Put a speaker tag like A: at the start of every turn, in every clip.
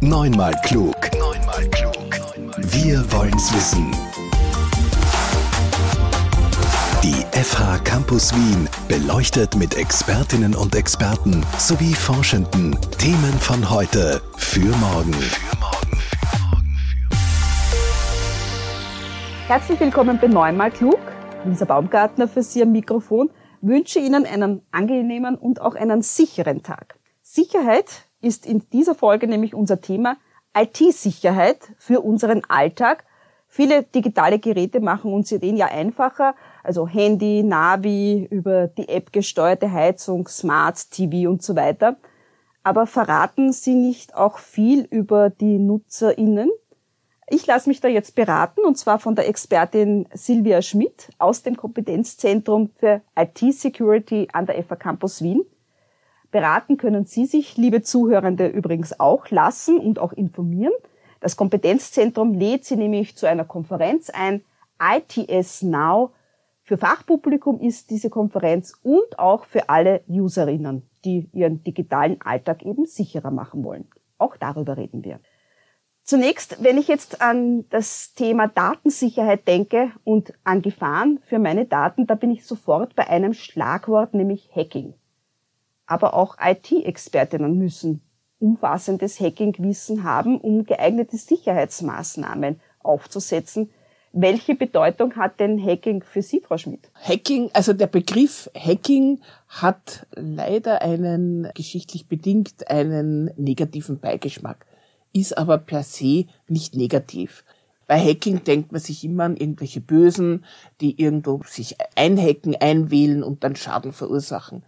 A: Neunmal klug. Neunmal klug. Wir wollen's wissen. Die FH Campus Wien beleuchtet mit Expertinnen und Experten sowie Forschenden Themen von heute für morgen.
B: Herzlich willkommen bei Neunmal klug. Lisa Baumgartner für Sie am Mikrofon wünsche Ihnen einen angenehmen und auch einen sicheren Tag. Sicherheit ist in dieser Folge nämlich unser Thema IT-Sicherheit für unseren Alltag. Viele digitale Geräte machen uns den ja einfacher, also Handy, Navi, über die App gesteuerte Heizung, Smart TV und so weiter. Aber verraten sie nicht auch viel über die NutzerInnen? Ich lasse mich da jetzt beraten und zwar von der Expertin Silvia Schmidt aus dem Kompetenzzentrum für IT-Security an der FA Campus Wien. Beraten können Sie sich, liebe Zuhörende, übrigens auch lassen und auch informieren. Das Kompetenzzentrum lädt Sie nämlich zu einer Konferenz ein. ITS Now. Für Fachpublikum ist diese Konferenz und auch für alle Userinnen, die ihren digitalen Alltag eben sicherer machen wollen. Auch darüber reden wir. Zunächst, wenn ich jetzt an das Thema Datensicherheit denke und an Gefahren für meine Daten, da bin ich sofort bei einem Schlagwort, nämlich Hacking aber auch IT-Expertinnen müssen umfassendes Hacking-Wissen haben, um geeignete Sicherheitsmaßnahmen aufzusetzen. Welche Bedeutung hat denn Hacking für Sie, Frau Schmidt?
C: Hacking, also der Begriff Hacking hat leider einen, geschichtlich bedingt, einen negativen Beigeschmack, ist aber per se nicht negativ. Bei Hacking denkt man sich immer an irgendwelche Bösen, die irgendwo sich einhacken, einwählen und dann Schaden verursachen.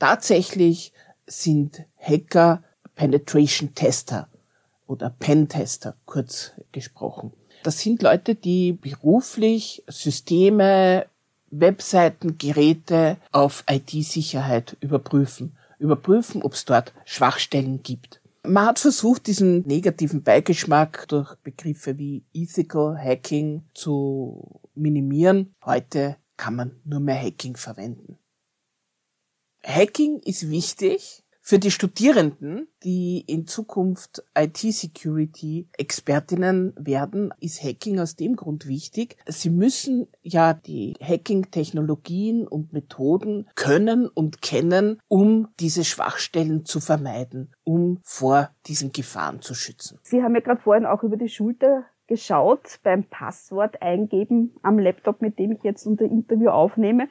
C: Tatsächlich sind Hacker Penetration Tester oder Pen-Tester, kurz gesprochen. Das sind Leute, die beruflich Systeme, Webseiten, Geräte auf IT-Sicherheit überprüfen. Überprüfen, ob es dort Schwachstellen gibt. Man hat versucht, diesen negativen Beigeschmack durch Begriffe wie Ethical Hacking zu minimieren. Heute kann man nur mehr Hacking verwenden. Hacking ist wichtig für die Studierenden, die in Zukunft IT-Security-Expertinnen werden, ist Hacking aus dem Grund wichtig. Sie müssen ja die Hacking-Technologien und Methoden können und kennen, um diese Schwachstellen zu vermeiden, um vor diesen Gefahren zu schützen.
B: Sie haben ja gerade vorhin auch über die Schulter geschaut beim Passwort eingeben am Laptop, mit dem ich jetzt unser Interview aufnehme.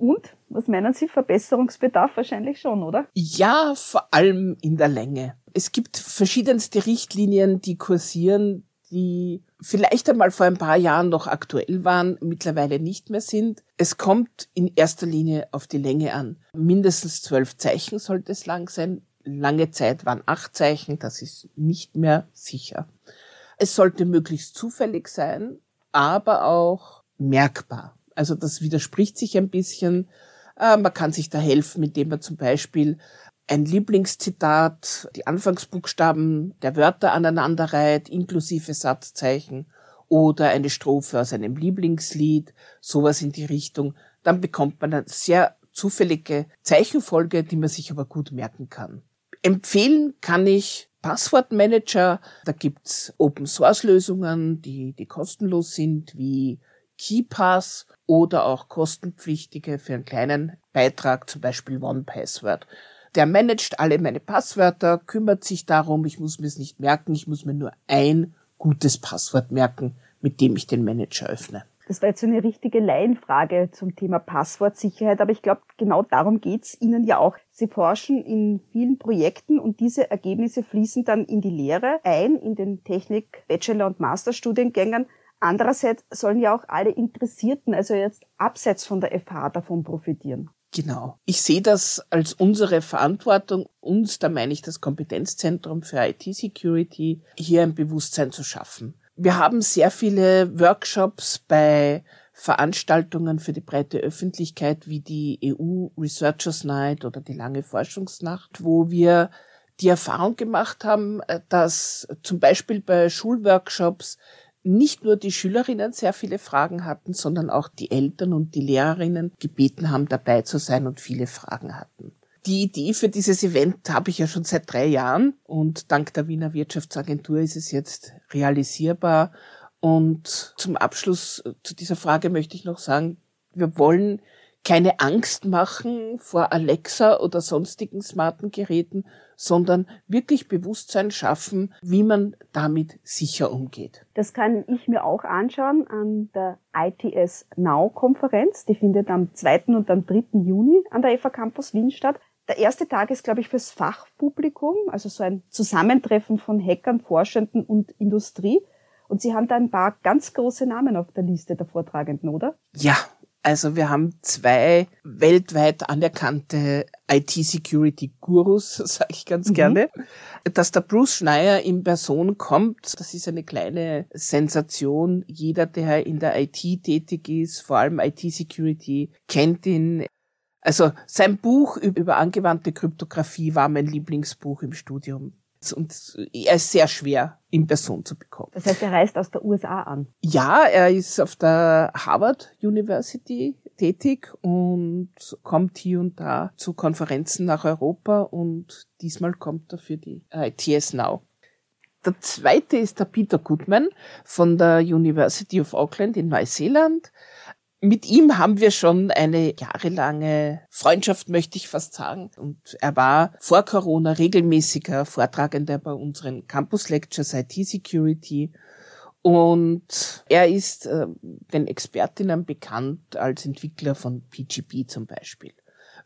B: Und, was meinen Sie, Verbesserungsbedarf wahrscheinlich schon, oder?
C: Ja, vor allem in der Länge. Es gibt verschiedenste Richtlinien, die kursieren, die vielleicht einmal vor ein paar Jahren noch aktuell waren, mittlerweile nicht mehr sind. Es kommt in erster Linie auf die Länge an. Mindestens zwölf Zeichen sollte es lang sein. Lange Zeit waren acht Zeichen, das ist nicht mehr sicher. Es sollte möglichst zufällig sein, aber auch merkbar. Also das widerspricht sich ein bisschen. Äh, man kann sich da helfen, indem man zum Beispiel ein Lieblingszitat, die Anfangsbuchstaben der Wörter aneinanderreiht, inklusive Satzzeichen oder eine Strophe aus einem Lieblingslied, sowas in die Richtung. Dann bekommt man eine sehr zufällige Zeichenfolge, die man sich aber gut merken kann. Empfehlen kann ich Passwortmanager. Da gibt's Open-Source-Lösungen, die, die kostenlos sind, wie KeyPass oder auch kostenpflichtige für einen kleinen Beitrag, zum Beispiel OnePassword. Der managt alle meine Passwörter, kümmert sich darum, ich muss mir es nicht merken, ich muss mir nur ein gutes Passwort merken, mit dem ich den Manager öffne.
B: Das war jetzt so eine richtige Laienfrage zum Thema Passwortsicherheit, aber ich glaube, genau darum geht's Ihnen ja auch. Sie forschen in vielen Projekten und diese Ergebnisse fließen dann in die Lehre ein, in den Technik-, Bachelor- und Masterstudiengängen. Andererseits sollen ja auch alle Interessierten, also jetzt abseits von der FH, davon profitieren.
C: Genau. Ich sehe das als unsere Verantwortung, uns, da meine ich das Kompetenzzentrum für IT-Security, hier ein Bewusstsein zu schaffen. Wir haben sehr viele Workshops bei Veranstaltungen für die breite Öffentlichkeit wie die EU Researchers Night oder die lange Forschungsnacht, wo wir die Erfahrung gemacht haben, dass zum Beispiel bei Schulworkshops nicht nur die Schülerinnen sehr viele Fragen hatten, sondern auch die Eltern und die Lehrerinnen gebeten haben, dabei zu sein und viele Fragen hatten. Die Idee für dieses Event habe ich ja schon seit drei Jahren und dank der Wiener Wirtschaftsagentur ist es jetzt realisierbar. Und zum Abschluss zu dieser Frage möchte ich noch sagen, wir wollen keine Angst machen vor Alexa oder sonstigen smarten Geräten, sondern wirklich Bewusstsein schaffen, wie man damit sicher umgeht.
B: Das kann ich mir auch anschauen an der ITS Now Konferenz. Die findet am 2. und am 3. Juni an der FA Campus Wien statt. Der erste Tag ist, glaube ich, fürs Fachpublikum, also so ein Zusammentreffen von Hackern, Forschenden und Industrie. Und Sie haben da ein paar ganz große Namen auf der Liste der Vortragenden, oder?
C: Ja, also wir haben zwei weltweit anerkannte IT-Security-Gurus, sage ich ganz mhm. gerne. Dass der Bruce Schneier in Person kommt, das ist eine kleine Sensation. Jeder, der in der IT tätig ist, vor allem IT-Security, kennt ihn. Also sein Buch über angewandte Kryptographie war mein Lieblingsbuch im Studium. Und er ist sehr schwer in Person zu bekommen.
B: Das heißt, er reist aus der USA an?
C: Ja, er ist auf der Harvard University tätig und kommt hier und da zu Konferenzen nach Europa und diesmal kommt er für die ITS Now. Der zweite ist der Peter Goodman von der University of Auckland in Neuseeland mit ihm haben wir schon eine jahrelange Freundschaft, möchte ich fast sagen. Und er war vor Corona regelmäßiger Vortragender bei unseren Campus Lectures IT Security. Und er ist äh, den Expertinnen bekannt als Entwickler von PGP zum Beispiel.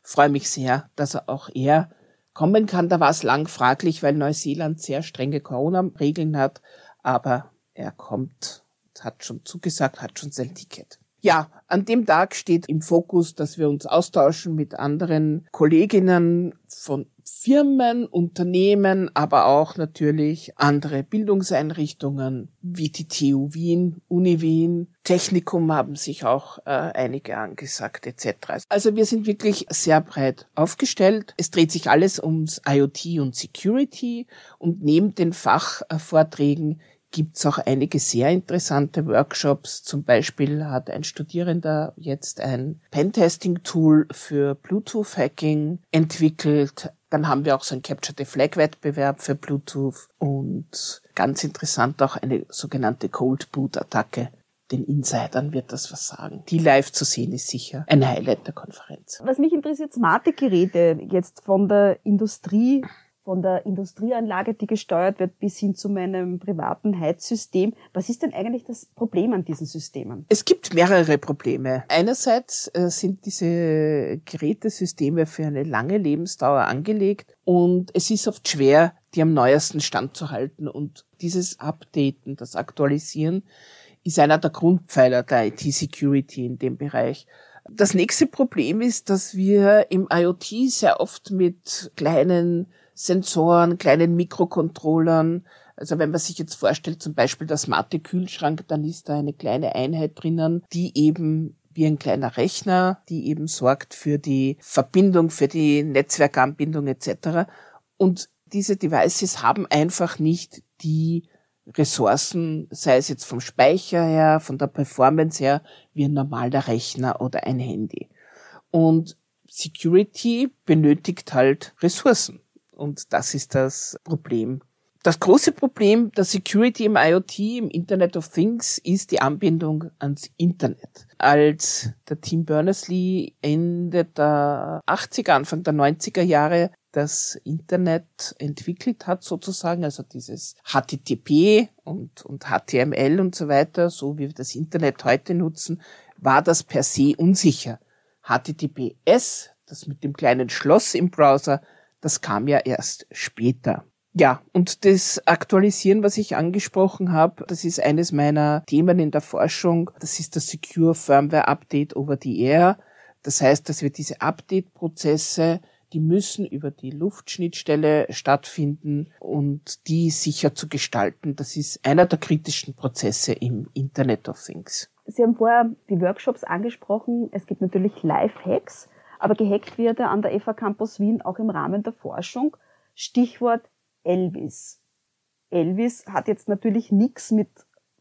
C: freue mich sehr, dass er auch er kommen kann. Da war es lang fraglich, weil Neuseeland sehr strenge Corona-Regeln hat. Aber er kommt, hat schon zugesagt, hat schon sein Ticket. Ja, an dem Tag steht im Fokus, dass wir uns austauschen mit anderen Kolleginnen von Firmen, Unternehmen, aber auch natürlich andere Bildungseinrichtungen wie die TU Wien, Uni Wien, Technikum haben sich auch äh, einige angesagt etc. Also wir sind wirklich sehr breit aufgestellt. Es dreht sich alles ums IoT und Security und neben den Fachvorträgen gibt's auch einige sehr interessante Workshops. Zum Beispiel hat ein Studierender jetzt ein Pentesting-Tool für Bluetooth-Hacking entwickelt. Dann haben wir auch so einen Capture the Flag-Wettbewerb für Bluetooth und ganz interessant auch eine sogenannte Cold Boot-Attacke. Den Insidern wird das was sagen. Die live zu sehen ist sicher ein Highlight der Konferenz.
B: Was mich interessiert, smarte Geräte jetzt von der Industrie von der Industrieanlage, die gesteuert wird, bis hin zu meinem privaten Heizsystem. Was ist denn eigentlich das Problem an diesen Systemen?
C: Es gibt mehrere Probleme. Einerseits äh, sind diese Gerätesysteme für eine lange Lebensdauer angelegt und es ist oft schwer, die am neuesten Stand zu halten und dieses Updaten, das Aktualisieren ist einer der Grundpfeiler der IT-Security in dem Bereich. Das nächste Problem ist, dass wir im IoT sehr oft mit kleinen Sensoren, kleinen Mikrocontrollern. Also wenn man sich jetzt vorstellt, zum Beispiel der smarte Kühlschrank, dann ist da eine kleine Einheit drinnen, die eben wie ein kleiner Rechner, die eben sorgt für die Verbindung, für die Netzwerkanbindung etc. Und diese Devices haben einfach nicht die Ressourcen, sei es jetzt vom Speicher her, von der Performance her, wie ein normaler Rechner oder ein Handy. Und Security benötigt halt Ressourcen. Und das ist das Problem. Das große Problem der Security im IoT, im Internet of Things, ist die Anbindung ans Internet. Als der Tim Berners-Lee Ende der 80er, Anfang der 90er Jahre das Internet entwickelt hat, sozusagen, also dieses HTTP und, und HTML und so weiter, so wie wir das Internet heute nutzen, war das per se unsicher. HTTPS, das mit dem kleinen Schloss im Browser, das kam ja erst später. Ja, und das Aktualisieren, was ich angesprochen habe, das ist eines meiner Themen in der Forschung. Das ist das Secure Firmware Update over the Air. Das heißt, dass wir diese Update-Prozesse, die müssen über die Luftschnittstelle stattfinden und die sicher zu gestalten. Das ist einer der kritischen Prozesse im Internet of Things.
B: Sie haben vorher die Workshops angesprochen. Es gibt natürlich Live-Hacks. Aber gehackt wird er an der FA Campus Wien auch im Rahmen der Forschung. Stichwort Elvis. Elvis hat jetzt natürlich nichts mit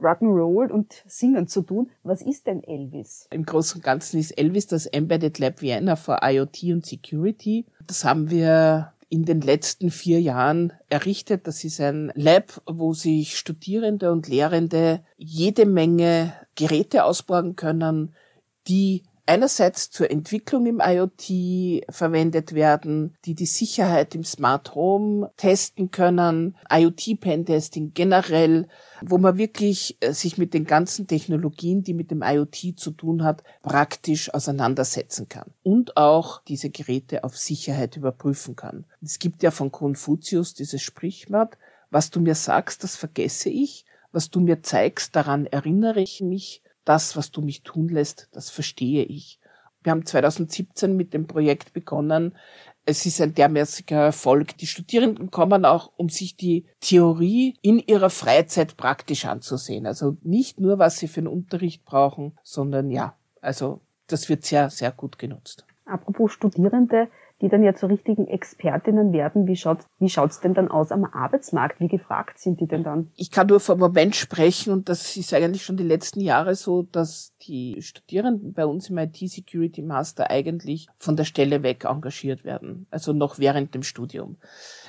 B: Rock'n'Roll und Singen zu tun. Was ist denn Elvis?
C: Im Großen und Ganzen ist Elvis das Embedded Lab Vienna für IoT und Security. Das haben wir in den letzten vier Jahren errichtet. Das ist ein Lab, wo sich Studierende und Lehrende jede Menge Geräte ausborgen können, die einerseits zur Entwicklung im IoT verwendet werden, die die Sicherheit im Smart Home testen können, IoT-Pentesting generell, wo man wirklich äh, sich mit den ganzen Technologien, die mit dem IoT zu tun hat, praktisch auseinandersetzen kann und auch diese Geräte auf Sicherheit überprüfen kann. Es gibt ja von Konfuzius dieses Sprichwort, was du mir sagst, das vergesse ich, was du mir zeigst, daran erinnere ich mich, das, was du mich tun lässt, das verstehe ich. Wir haben 2017 mit dem Projekt begonnen. Es ist ein dermäßiger Erfolg. Die Studierenden kommen auch, um sich die Theorie in ihrer Freizeit praktisch anzusehen. Also nicht nur, was sie für den Unterricht brauchen, sondern ja, also das wird sehr, sehr gut genutzt.
B: Apropos Studierende, die dann ja zu richtigen Expertinnen werden. Wie schaut's, wie schaut's denn dann aus am Arbeitsmarkt? Wie gefragt sind die denn dann?
C: Ich kann nur vom Moment sprechen und das ist eigentlich schon die letzten Jahre so, dass die Studierenden bei uns im IT-Security Master eigentlich von der Stelle weg engagiert werden. Also noch während dem Studium.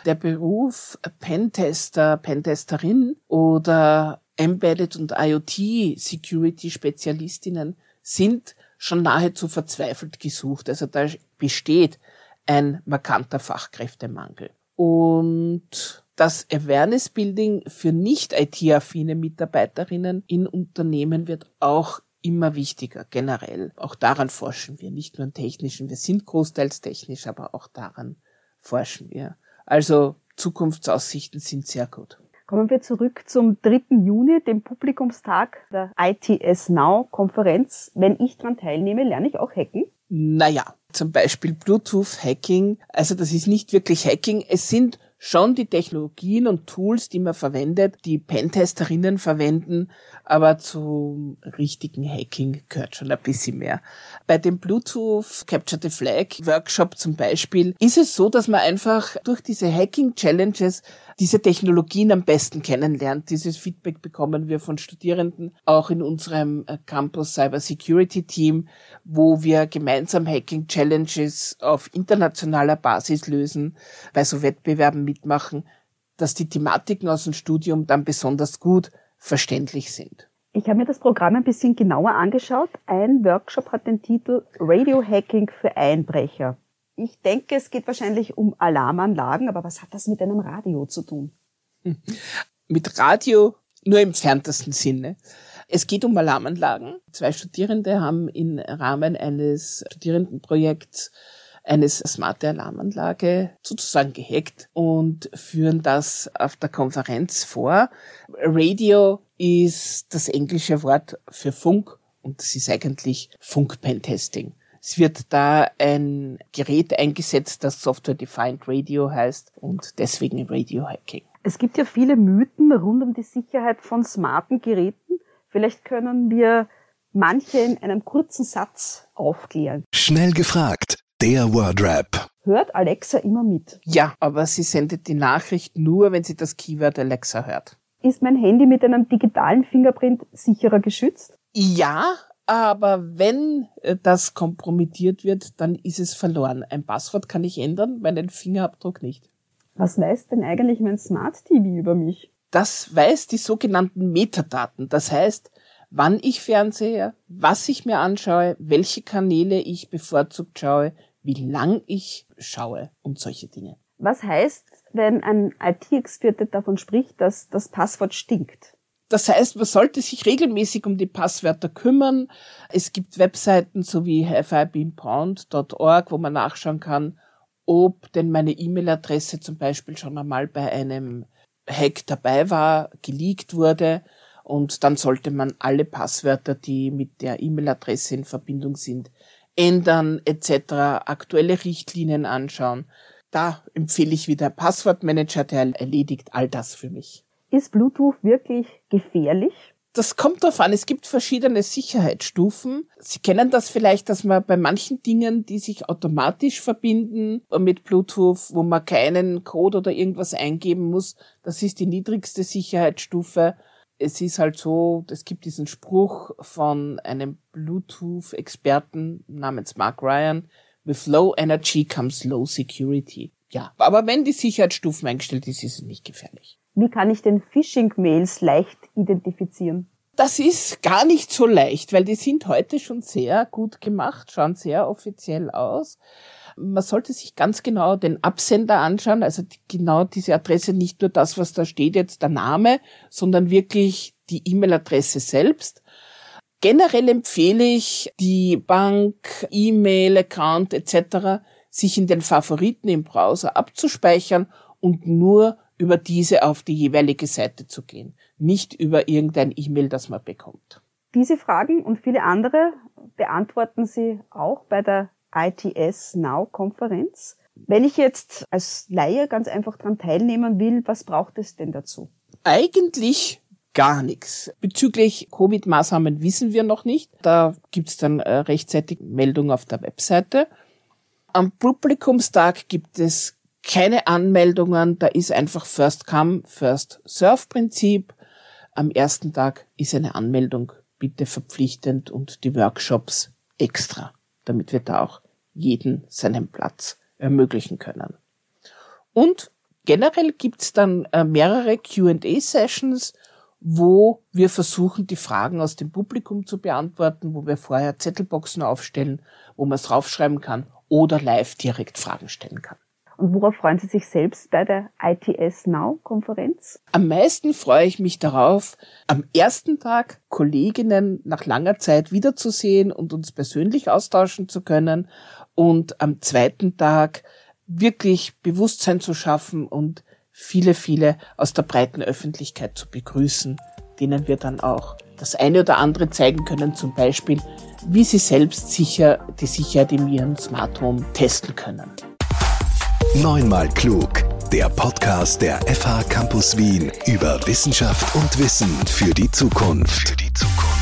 C: Der Beruf Pentester, Pentesterin oder Embedded und IoT Security Spezialistinnen sind schon nahezu verzweifelt gesucht. Also da besteht ein markanter Fachkräftemangel. Und das Awareness Building für nicht IT-affine Mitarbeiterinnen in Unternehmen wird auch immer wichtiger, generell. Auch daran forschen wir, nicht nur an technischen. Wir sind großteils technisch, aber auch daran forschen wir. Also Zukunftsaussichten sind sehr gut.
B: Kommen wir zurück zum 3. Juni, dem Publikumstag der ITS Now Konferenz. Wenn ich daran teilnehme, lerne ich auch hacken?
C: Naja, zum Beispiel Bluetooth-Hacking. Also das ist nicht wirklich Hacking. Es sind schon die Technologien und Tools, die man verwendet, die Pentesterinnen verwenden, aber zum richtigen Hacking gehört schon ein bisschen mehr. Bei dem Bluetooth Capture the Flag Workshop zum Beispiel ist es so, dass man einfach durch diese Hacking Challenges diese Technologien am besten kennenlernt. Dieses Feedback bekommen wir von Studierenden auch in unserem äh, Campus Cyber Security Team, wo wir gemeinsam Hacking Challenges auf internationaler Basis lösen, bei so Wettbewerben mitmachen, dass die Thematiken aus dem Studium dann besonders gut verständlich sind.
B: Ich habe mir das Programm ein bisschen genauer angeschaut. Ein Workshop hat den Titel Radio Hacking für Einbrecher. Ich denke, es geht wahrscheinlich um Alarmanlagen, aber was hat das mit einem Radio zu tun?
C: Mit Radio nur im entferntesten Sinne. Es geht um Alarmanlagen. Zwei Studierende haben im Rahmen eines Studierendenprojekts eine smarte Alarmanlage sozusagen gehackt und führen das auf der Konferenz vor. Radio ist das englische Wort für Funk und das ist eigentlich Funk-Pentesting. Es wird da ein Gerät eingesetzt, das Software Defined Radio heißt und deswegen Radio Hacking.
B: Es gibt ja viele Mythen rund um die Sicherheit von smarten Geräten. Vielleicht können wir manche in einem kurzen Satz aufklären.
A: Schnell gefragt, der Wordrap.
B: Hört Alexa immer mit?
C: Ja, aber sie sendet die Nachricht nur, wenn sie das Keyword Alexa hört.
B: Ist mein Handy mit einem digitalen Fingerprint sicherer geschützt?
C: Ja, aber wenn äh, das kompromittiert wird, dann ist es verloren. Ein Passwort kann ich ändern, meinen Fingerabdruck nicht.
B: Was weiß denn eigentlich mein Smart TV über mich?
C: Das weiß die sogenannten Metadaten. Das heißt, wann ich fernsehe, was ich mir anschaue, welche Kanäle ich bevorzugt schaue, wie lang ich schaue und solche Dinge.
B: Was heißt, wenn ein IT-Experte davon spricht, dass das Passwort stinkt?
C: Das heißt, man sollte sich regelmäßig um die Passwörter kümmern. Es gibt Webseiten sowie haveibeenpound.org, wo man nachschauen kann, ob denn meine E-Mail-Adresse zum Beispiel schon einmal bei einem Hack dabei war, geleakt wurde. Und dann sollte man alle Passwörter, die mit der E-Mail-Adresse in Verbindung sind, ändern etc., aktuelle Richtlinien anschauen. Da empfehle ich wieder Passwortmanager, der erledigt all das für mich.
B: Ist Bluetooth wirklich gefährlich?
C: Das kommt darauf an. Es gibt verschiedene Sicherheitsstufen. Sie kennen das vielleicht, dass man bei manchen Dingen, die sich automatisch verbinden mit Bluetooth, wo man keinen Code oder irgendwas eingeben muss, das ist die niedrigste Sicherheitsstufe. Es ist halt so, es gibt diesen Spruch von einem Bluetooth-Experten namens Mark Ryan, With low energy comes low security. Ja, aber wenn die Sicherheitsstufen eingestellt ist, ist es nicht gefährlich.
B: Wie kann ich denn Phishing-Mails leicht identifizieren?
C: Das ist gar nicht so leicht, weil die sind heute schon sehr gut gemacht, schauen sehr offiziell aus. Man sollte sich ganz genau den Absender anschauen, also genau diese Adresse, nicht nur das, was da steht, jetzt der Name, sondern wirklich die E-Mail-Adresse selbst. Generell empfehle ich, die Bank, E-Mail, Account etc. sich in den Favoriten im Browser abzuspeichern und nur über diese auf die jeweilige Seite zu gehen, nicht über irgendein E-Mail, das man bekommt.
B: Diese Fragen und viele andere beantworten Sie auch bei der ITS Now Konferenz. Wenn ich jetzt als Laie ganz einfach daran teilnehmen will, was braucht es denn dazu?
C: Eigentlich gar nichts. Bezüglich Covid-Maßnahmen wissen wir noch nicht. Da gibt's dann äh, rechtzeitig Meldung auf der Webseite. Am Publikumstag gibt es keine Anmeldungen. Da ist einfach First Come, First Serve Prinzip. Am ersten Tag ist eine Anmeldung bitte verpflichtend und die Workshops extra, damit wir da auch jeden seinen Platz ermöglichen können. Und generell gibt's dann äh, mehrere QA-Sessions, wo wir versuchen, die Fragen aus dem Publikum zu beantworten, wo wir vorher Zettelboxen aufstellen, wo man es draufschreiben kann oder live direkt Fragen stellen kann.
B: Und worauf freuen Sie sich selbst bei der ITS Now Konferenz?
C: Am meisten freue ich mich darauf, am ersten Tag Kolleginnen nach langer Zeit wiederzusehen und uns persönlich austauschen zu können und am zweiten Tag wirklich Bewusstsein zu schaffen und viele, viele aus der breiten Öffentlichkeit zu begrüßen, denen wir dann auch das eine oder andere zeigen können, zum Beispiel, wie sie selbst sicher die Sicherheit in ihrem Smart Home testen können.
A: Neunmal klug. Der Podcast der FH Campus Wien über Wissenschaft und Wissen für die Zukunft. Für die Zukunft.